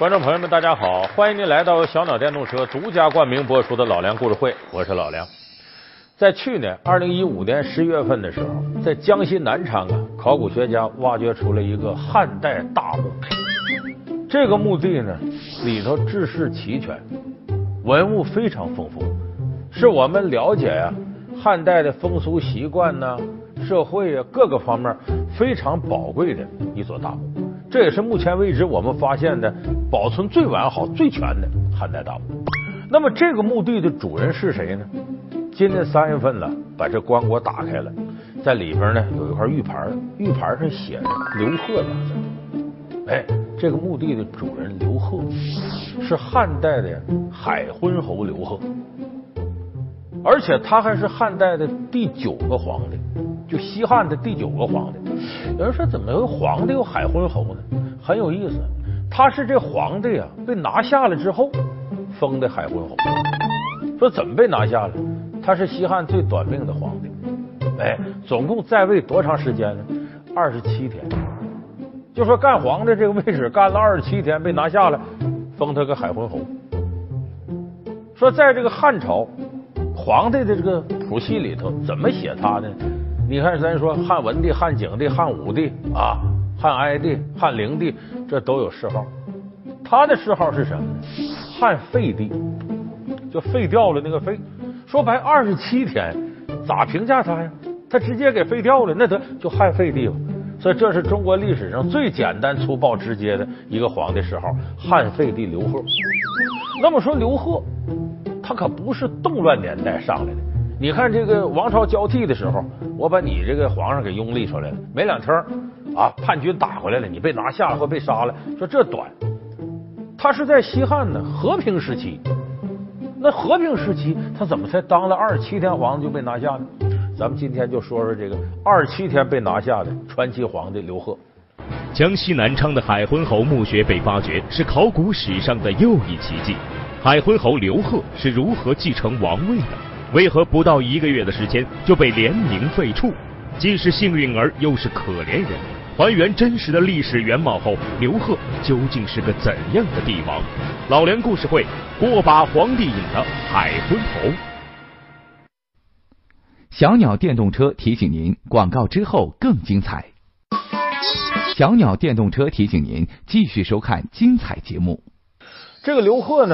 观众朋友们，大家好！欢迎您来到小鸟电动车独家冠名播出的《老梁故事会》，我是老梁。在去年二零一五年十月份的时候，在江西南昌啊，考古学家挖掘出了一个汉代大墓。这个墓地呢，里头制式齐全，文物非常丰富，是我们了解呀汉代的风俗习惯呢、社会啊各个方面非常宝贵的一座大墓。这也是目前为止我们发现的保存最完好、最全的汉代大墓。那么这个墓地的主人是谁呢？今年三月份了，把这棺椁打开了，在里边呢有一块玉牌，玉牌上写着“刘贺”两字。哎，这个墓地的主人刘贺是汉代的海昏侯刘贺，而且他还是汉代的第九个皇帝，就西汉的第九个皇帝。有人说，怎么有皇帝有海昏侯呢？很有意思，他是这皇帝啊，被拿下了之后封的海昏侯。说怎么被拿下了？他是西汉最短命的皇帝，哎，总共在位多长时间呢？二十七天。就说干皇帝这个位置干了二十七天，被拿下了，封他个海昏侯。说在这个汉朝皇帝的这个谱系里头，怎么写他呢？你看，咱说汉文帝、汉景帝、汉武帝啊，汉哀帝、汉灵帝，这都有谥号。他的谥号是什么？汉废帝，就废掉了那个废。说白，二十七天咋评价他呀？他直接给废掉了，那得就汉废帝吧。所以这是中国历史上最简单、粗暴、直接的一个皇帝谥号——汉废帝刘贺。那么说刘贺，他可不是动乱年代上来的。你看这个王朝交替的时候，我把你这个皇上给拥立出来了，没两天啊，叛军打回来了，你被拿下了或被杀了。说这短，他是在西汉呢和平时期。那和平时期，他怎么才当了二十七天皇帝就被拿下呢？咱们今天就说说这个二十七天被拿下的传奇皇帝刘贺。江西南昌的海昏侯墓穴被发掘，是考古史上的又一奇迹。海昏侯刘贺是如何继承王位的？为何不到一个月的时间就被联名废黜？既是幸运儿，又是可怜人。还原真实的历史原貌后，刘贺究竟是个怎样的帝王？老梁故事会过把皇帝瘾的海昏侯。小鸟电动车提醒您，广告之后更精彩。小鸟电动车提醒您，继续收看精彩节目。这个刘贺呢？